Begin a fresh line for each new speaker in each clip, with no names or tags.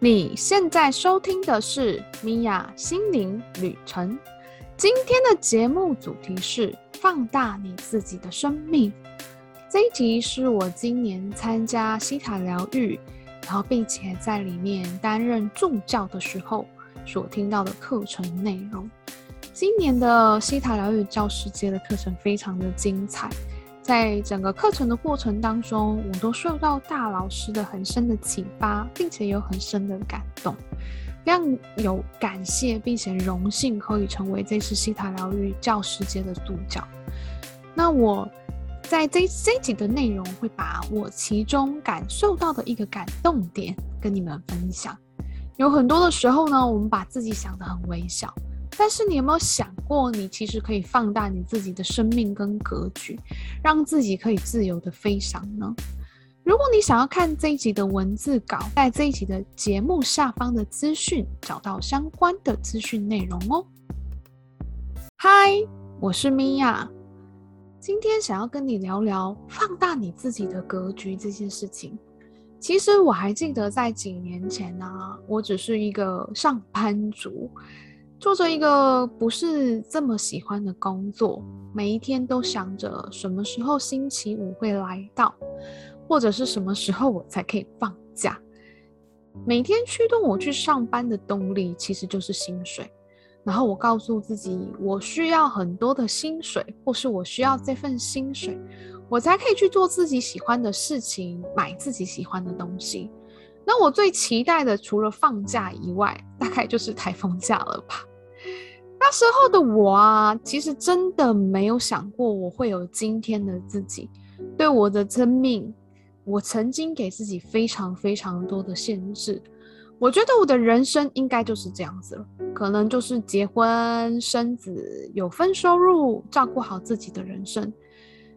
你现在收听的是米娅心灵旅程。今天的节目主题是放大你自己的生命。这一集是我今年参加西塔疗愈，然后并且在里面担任助教的时候所听到的课程内容。今年的西塔疗愈教师节的课程非常的精彩。在整个课程的过程当中，我都受到大老师的很深的启发，并且有很深的感动，非常有感谢，并且荣幸可以成为这次西塔疗愈教师节的主角。那我在这这一集的内容，会把我其中感受到的一个感动点跟你们分享。有很多的时候呢，我们把自己想得很微小。但是你有没有想过，你其实可以放大你自己的生命跟格局，让自己可以自由的飞翔呢？如果你想要看这一集的文字稿，在这一集的节目下方的资讯找到相关的资讯内容哦。嗨，我是米娅，今天想要跟你聊聊放大你自己的格局这件事情。其实我还记得在几年前呢、我只是一个上班族。做着一个不是这么喜欢的工作，每一天都想着什么时候星期五会来到，或者是什么时候我才可以放假。每天驱动我去上班的动力其实就是薪水，然后我告诉自己，我需要很多的薪水，或是我需要这份薪水，我才可以去做自己喜欢的事情，买自己喜欢的东西。那我最期待的，除了放假以外，大概就是台风假了吧。那时候的我啊，其实真的没有想过我会有今天的自己。对我的生命，我曾经给自己非常非常多的限制。我觉得我的人生应该就是这样子了，可能就是结婚、生子、有份收入，照顾好自己的人生，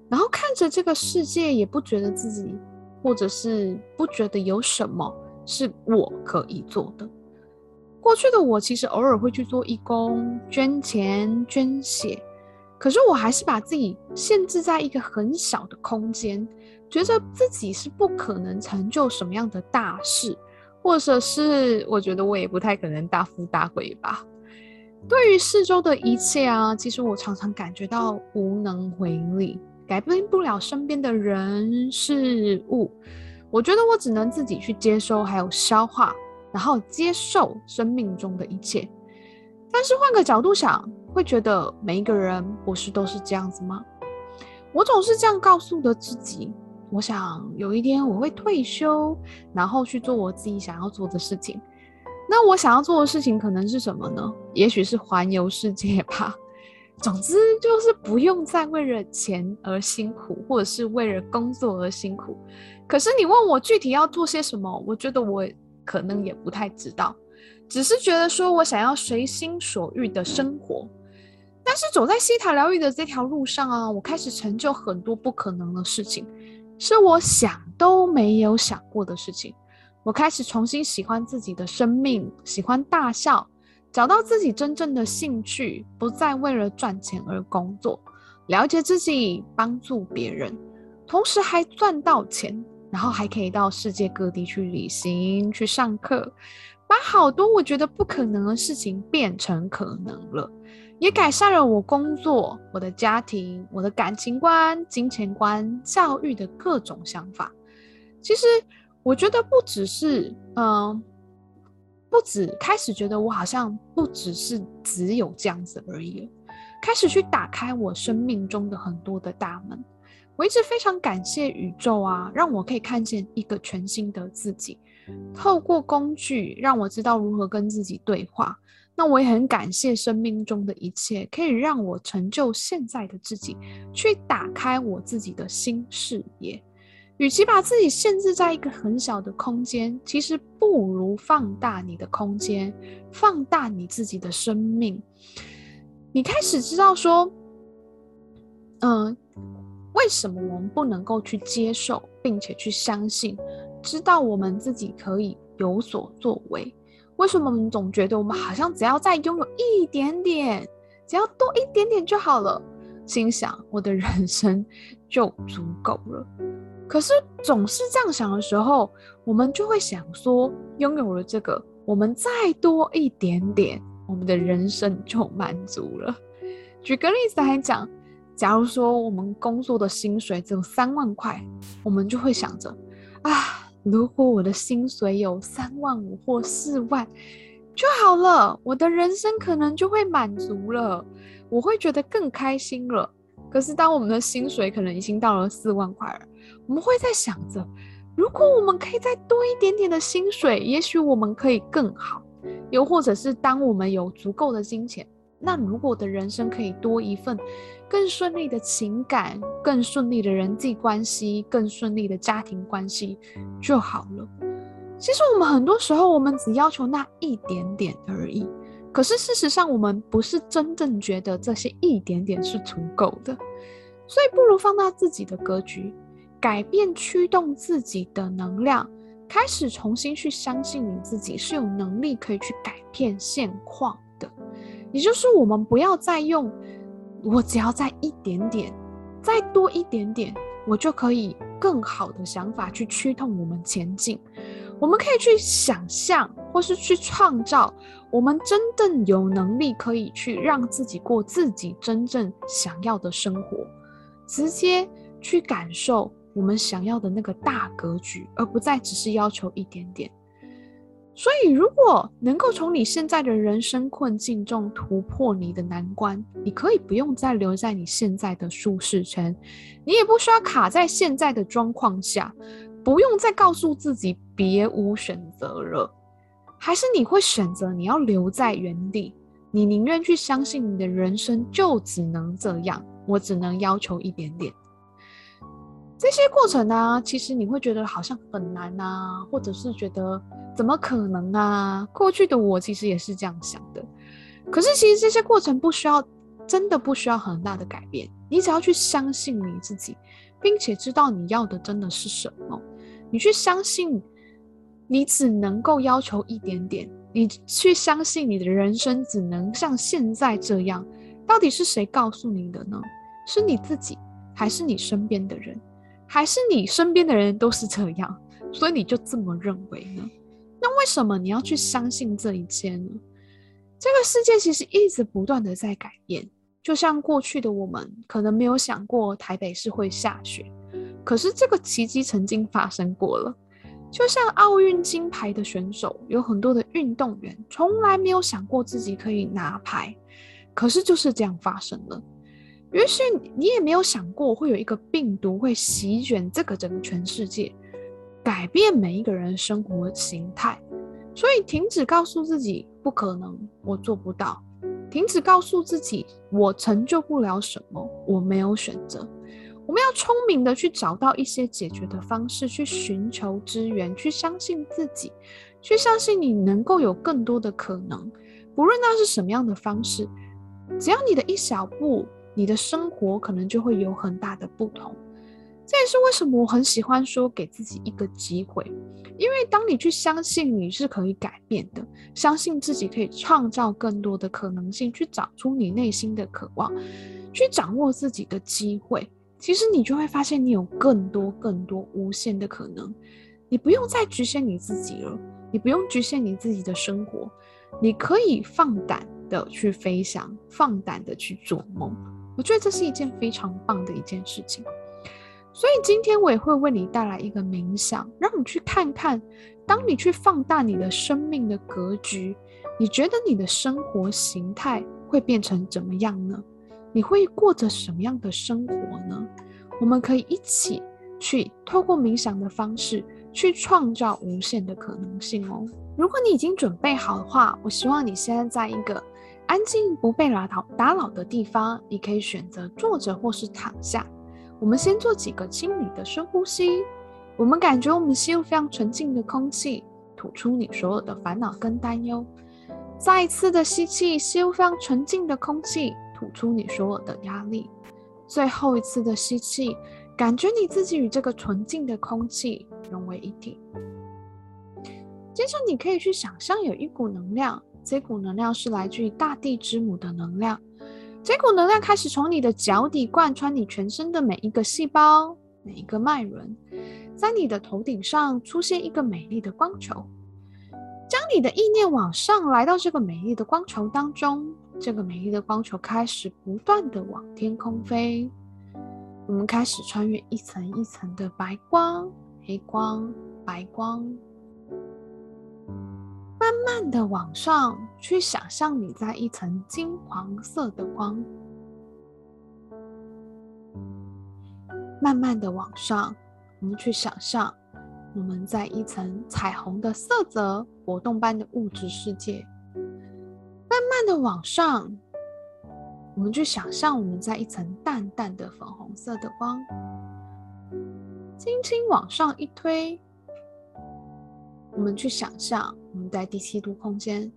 然后看着这个世界，也不觉得自己。或者是不觉得有什么是我可以做的。过去的我其实偶尔会去做义工、捐钱、捐血，可是我还是把自己限制在一个很小的空间，觉得自己是不可能成就什么样的大事，或者是我觉得我也不太可能大富大贵吧。对于四周的一切啊，其实我常常感觉到无能为力。改变不了身边的人事物，我觉得我只能自己去接收，还有消化，然后接受生命中的一切。但是换个角度想，会觉得每一个人不是都是这样子吗？我总是这样告诉的自己。我想有一天我会退休，然后去做我自己想要做的事情。那我想要做的事情可能是什么呢？也许是环游世界吧。总之就是不用再为了钱而辛苦，或者是为了工作而辛苦。可是你问我具体要做些什么，我觉得我可能也不太知道，只是觉得说我想要随心所欲的生活。但是走在西塔疗愈的这条路上啊，我开始成就很多不可能的事情，是我想都没有想过的事情。我开始重新喜欢自己的生命，喜欢大笑。找到自己真正的兴趣，不再为了赚钱而工作，了解自己，帮助别人，同时还赚到钱，然后还可以到世界各地去旅行、去上课，把好多我觉得不可能的事情变成可能了，也改善了我工作、我的家庭、我的感情观、金钱观、教育的各种想法。其实我觉得不只是嗯。不止开始觉得我好像不只是只有这样子而已，开始去打开我生命中的很多的大门。我一直非常感谢宇宙啊，让我可以看见一个全新的自己。透过工具让我知道如何跟自己对话。那我也很感谢生命中的一切，可以让我成就现在的自己，去打开我自己的新视野。与其把自己限制在一个很小的空间，其实不如放大你的空间，放大你自己的生命。你开始知道说，嗯、为什么我们不能够去接受，并且去相信，知道我们自己可以有所作为？为什么我们总觉得我们好像只要再拥有一点点，只要多一点点就好了？心想，我的人生就足够了。可是总是这样想的时候，我们就会想说，拥有了这个，我们再多一点点，我们的人生就满足了。举个例子来讲，假如说我们工作的薪水只有三万块，我们就会想着，啊，如果我的薪水有三万五或四万就好了，我的人生可能就会满足了，我会觉得更开心了。可是当我们的薪水可能已经到了四万块了。我们会在想着，如果我们可以再多一点点的薪水，也许我们可以更好。又或者是当我们有足够的金钱，那如果我的人生可以多一份更顺利的情感、更顺利的人际关系、更顺利的家庭关系就好了。其实我们很多时候，我们只要求那一点点而已。可是事实上，我们不是真正觉得这些一点点是足够的。所以，不如放大自己的格局。改变驱动自己的能量，开始重新去相信你自己是有能力可以去改变现况的。也就是我们不要再用我只要再一点点，再多一点点，我就可以更好的想法去驱动我们前进。我们可以去想象，或是去创造，我们真正有能力可以去让自己过自己真正想要的生活，直接去感受。我们想要的那个大格局，而不再只是要求一点点。所以，如果能够从你现在的人生困境中突破你的难关，你可以不用再留在你现在的舒适圈，你也不需要卡在现在的状况下，不用再告诉自己别无选择了。还是你会选择你要留在原地？你宁愿去相信你的人生就只能这样，我只能要求一点点。这些过程呢、其实你会觉得好像很难啊，或者是觉得怎么可能啊？过去的我其实也是这样想的。可是其实这些过程不需要，真的不需要很大的改变。你只要去相信你自己，并且知道你要的真的是什么。你去相信，你只能够要求一点点。你去相信你的人生只能像现在这样。到底是谁告诉你的呢？是你自己，还是你身边的人？还是你身边的人都是这样，所以你就这么认为呢？那为什么你要去相信这一切呢？这个世界其实一直不断的在改变，就像过去的我们可能没有想过台北市会下雪，可是这个奇迹曾经发生过了。就像奥运金牌的选手，有很多的运动员从来没有想过自己可以拿牌，可是就是这样发生了。于是你也没有想过会有一个病毒会席卷这个整个全世界，改变每一个人生活形态。所以停止告诉自己不可能，我做不到；停止告诉自己我成就不了什么，我没有选择。我们要聪明的去找到一些解决的方式，去寻求资源，去相信自己，去相信你能够有更多的可能。不论那是什么样的方式，只要你的一小步。你的生活可能就会有很大的不同，这也是为什么我很喜欢说给自己一个机会，因为当你去相信你是可以改变的，相信自己可以创造更多的可能性，去找出你内心的渴望，去掌握自己的机会，其实你就会发现你有更多更多无限的可能，你不用再局限你自己了，你不用局限你自己的生活，你可以放胆的去飞翔，放胆的去做梦。我觉得这是一件非常棒的一件事情，所以今天我也会为你带来一个冥想，让你去看看，当你去放大你的生命的格局，你觉得你的生活形态会变成怎么样呢？你会过着什么样的生活呢？我们可以一起去透过冥想的方式去创造无限的可能性哦。如果你已经准备好的话，我希望你现在在一个。安静不被打扰打扰的地方，你可以选择坐着或是躺下。我们先做几个清理的深呼吸。我们感觉我们吸入非常纯净的空气，吐出你所有的烦恼跟担忧。再一次的吸气，吸入非常纯净的空气，吐出你所有的压力。最后一次的吸气，感觉你自己与这个纯净的空气融为一体。接着，你可以去想象有一股能量。这股能量是来自于大地之母的能量，这股能量开始从你的脚底贯穿你全身的每一个细胞，每一个脉轮，在你的头顶上出现一个美丽的光球。将你的意念往上来到这个美丽的光球当中，这个美丽的光球开始不断的往天空飞。我们开始穿越一层一层的白光、黑光、白光，慢慢的往上去想象你在一层金黄色的光，慢慢的往上，我们去想象。我们在一层彩虹的色泽、活动般的物质世界，慢慢的往上，我们去想象我们在一层淡淡的粉红色的光，轻轻往上一推，我们去想象我们在第七度空间，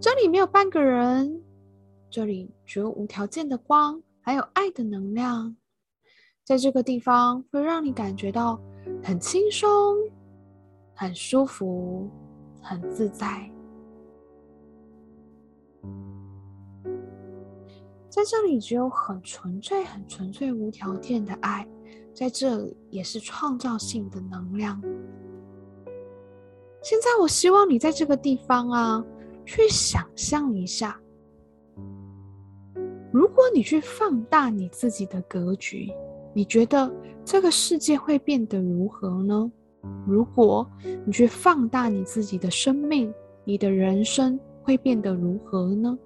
这里没有半个人，这里只有无条件的光，还有爱的能量，在这个地方会让你感觉到。很轻松，很舒服，很自在。在这里，只有很纯粹、很纯粹、无条件的爱。在这里，也是创造性的能量。现在，我希望你在这个地方啊，去想象一下，如果你去放大你自己的格局。你觉得这个世界会变得如何呢？如果你去放大你自己的生命，你的人生会变得如何呢？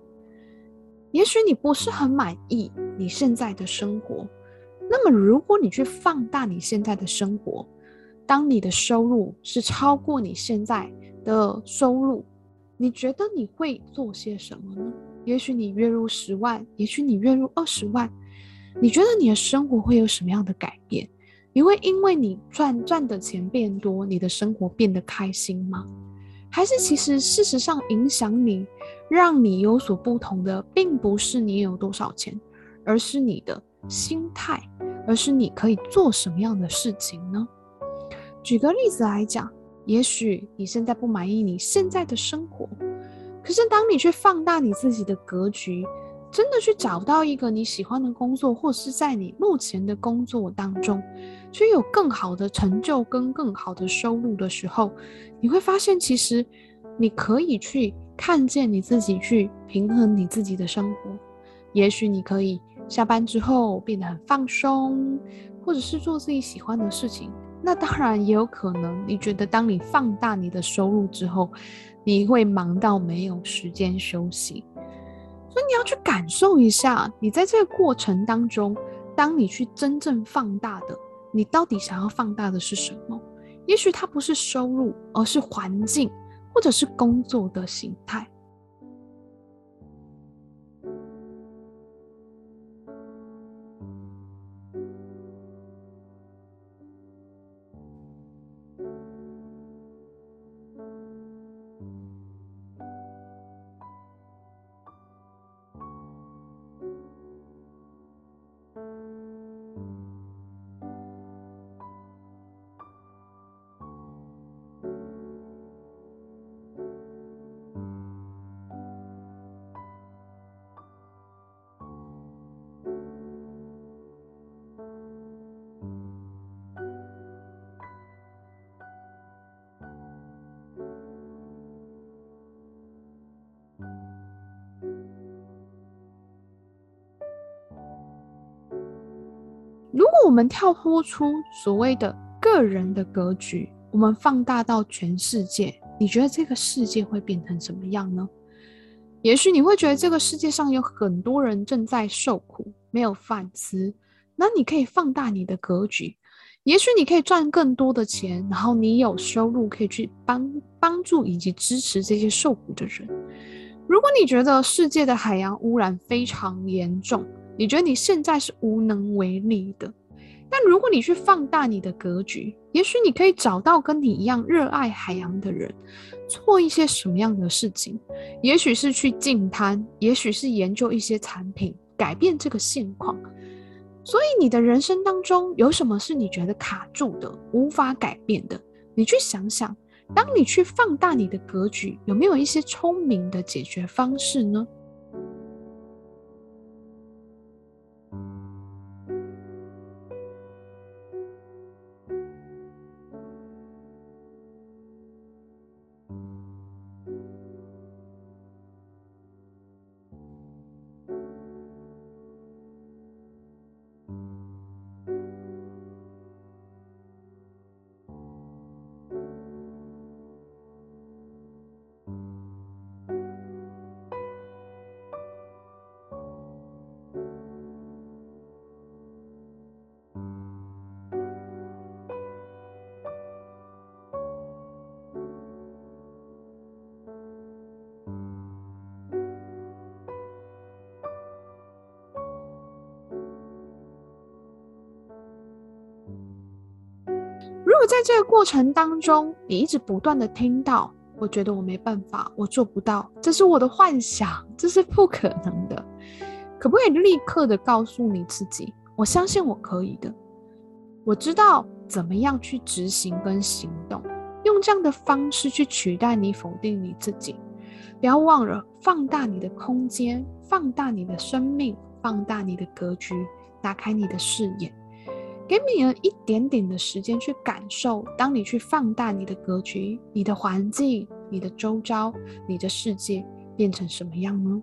也许你不是很满意你现在的生活，那么如果你去放大你现在的生活，当你的收入是超过你现在的收入，你觉得你会做些什么呢？也许你月入十万，也许你月入二十万。你觉得你的生活会有什么样的改变？你会因为你赚赚的钱变多，你的生活变得开心吗？还是其实事实上影响你，让你有所不同的，并不是你有多少钱，而是你的心态，而是你可以做什么样的事情呢？举个例子来讲，也许你现在不满意你现在的生活，可是当你去放大你自己的格局。真的去找到一个你喜欢的工作，或是在你目前的工作当中，去有更好的成就跟更好的收入的时候，你会发现，其实你可以去看见你自己，去平衡你自己的生活。也许你可以下班之后变得很放松，或者是做自己喜欢的事情。那当然也有可能，你觉得当你放大你的收入之后，你会忙到没有时间休息。所以你要去感受一下，你在这个过程当中，当你去真正放大的，你到底想要放大的是什么？也许它不是收入，而是环境，或者是工作的形态。我们跳脱出所谓的个人的格局，我们放大到全世界，你觉得这个世界会变成什么样呢？也许你会觉得这个世界上有很多人正在受苦，没有饭吃。那你可以放大你的格局，也许你可以赚更多的钱，然后你有收入可以去帮帮助以及支持这些受苦的人。如果你觉得世界的海洋污染非常严重，你觉得你现在是无能为力的，但如果你去放大你的格局，也许你可以找到跟你一样热爱海洋的人，做一些什么样的事情？也许是去净滩，也许是研究一些产品，改变这个现况。所以你的人生当中有什么是你觉得卡住的、无法改变的？你去想想，当你去放大你的格局，有没有一些聪明的解决方式呢？如果在这个过程当中，你一直不断的听到，我觉得我没办法，我做不到，这是我的幻想，这是不可能的。可不可以立刻的告诉你自己，我相信我可以的，我知道怎么样去执行跟行动，用这样的方式去取代你否定你自己。不要忘了放大你的空间，放大你的生命，放大你的格局，打开你的视野。给你了一点点的时间去感受，当你去放大你的格局，你的环境、你的周遭、你的世界变成什么样呢？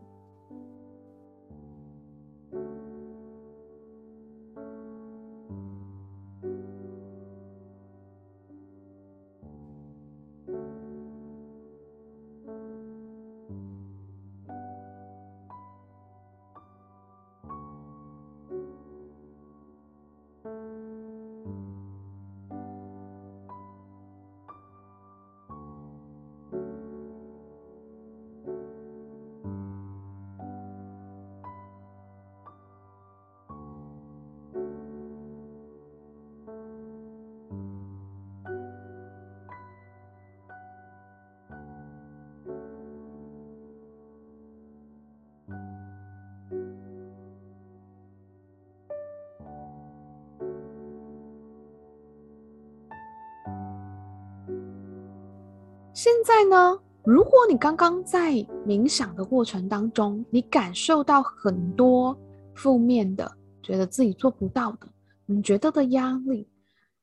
现在呢，如果你刚刚在冥想的过程当中，你感受到很多负面的，觉得自己做不到的，你觉得的压力，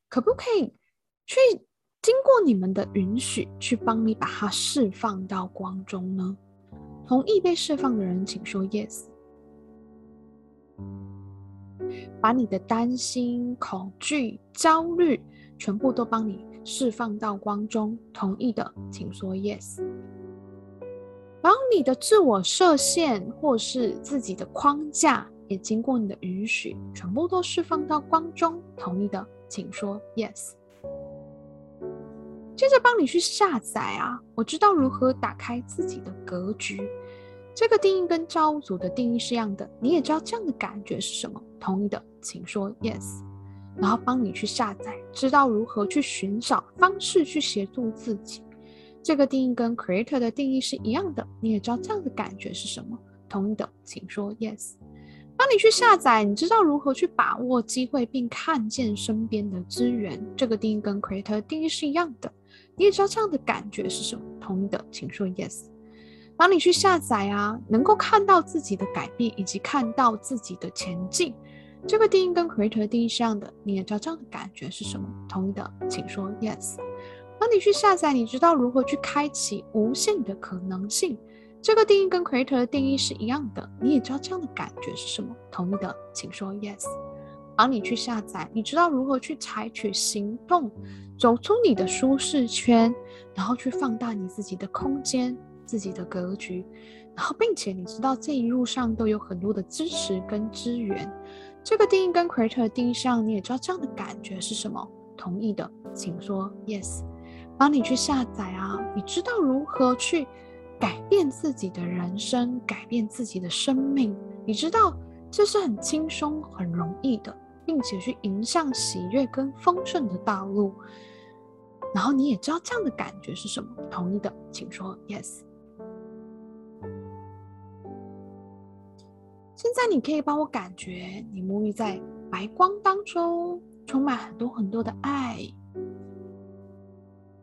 可不可以去经过你们的允许，去帮你把它释放到光中呢？同意被释放的人，请说 yes。把你的担心、恐惧、焦虑，全部都帮你。释放到光中，同意的请说 yes。然后你的自我设限或是自己的框架，也经过你的允许，全部都释放到光中，同意的请说 yes。接着帮你去下载啊，我知道如何打开自己的格局。这个定义跟造物主的定义是一样的，你也知道这样的感觉是什么，同意的请说 yes。然后帮你去下载，知道如何去寻找方式去协助自己。这个定义跟 Creator 的定义是一样的，你也知道这样的感觉是什么？同意的，请说 Yes。帮你去下载，你知道如何去把握机会并看见身边的资源。这个定义跟 Creator 定义是一样的，你也知道这样的感觉是什么？同意的，请说 Yes。帮你去下载啊，能够看到自己的改变以及看到自己的前进。这个定义跟 Creator 的定义是一样的，你也知道这样的感觉是什么？同意的，请说 Yes。帮你去下载，你知道如何去开启无限的可能性。这个定义跟 Creator 的定义是一样的，你也知道这样的感觉是什么？同意的，请说 Yes。帮你去下载，你知道如何去采取行动，走出你的舒适圈，然后去放大你自己的空间、自己的格局，然后并且你知道这一路上都有很多的支持跟资源。这个定义跟 Creator 的定义上，你也知道这样的感觉是什么？同意的，请说 Yes。帮你去下载啊，你知道如何去改变自己的人生，改变自己的生命？你知道这是很轻松、很容易的，并且去迎向喜悦跟丰盛的道路。然后你也知道这样的感觉是什么？同意的，请说 Yes。现在你可以帮我感觉，你沐浴在白光当中，充满很多很多的爱，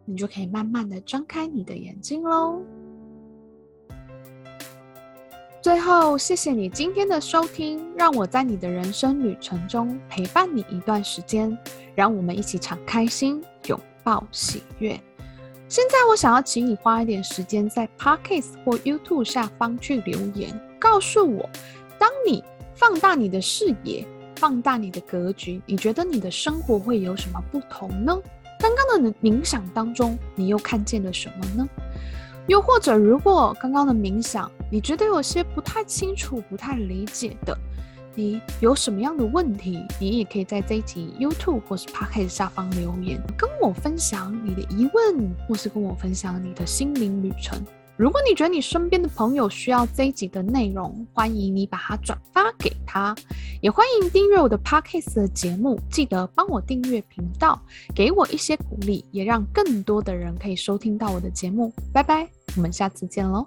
你就可以慢慢的张开你的眼睛喽。最后，谢谢你今天的收听，让我在你的人生旅程中陪伴你一段时间，让我们一起敞开心，拥抱喜悦。现在我想要请你花一点时间在 Podcast 或 YouTube 下方去留言，告诉我。当你放大你的视野，放大你的格局，你觉得你的生活会有什么不同呢？刚刚的冥想当中，你又看见了什么呢？又或者，如果刚刚的冥想你觉得有些不太清楚、不太理解的，你有什么样的问题，你也可以在这一集 YouTube 或是 Podcast 下方留言，跟我分享你的疑问，或是跟我分享你的心灵旅程。如果你觉得你身边的朋友需要这一集的内容，欢迎你把它转发给他，也欢迎订阅我的 Podcast 的节目，记得帮我订阅频道，给我一些鼓励，也让更多的人可以收听到我的节目。拜拜，我们下次见喽。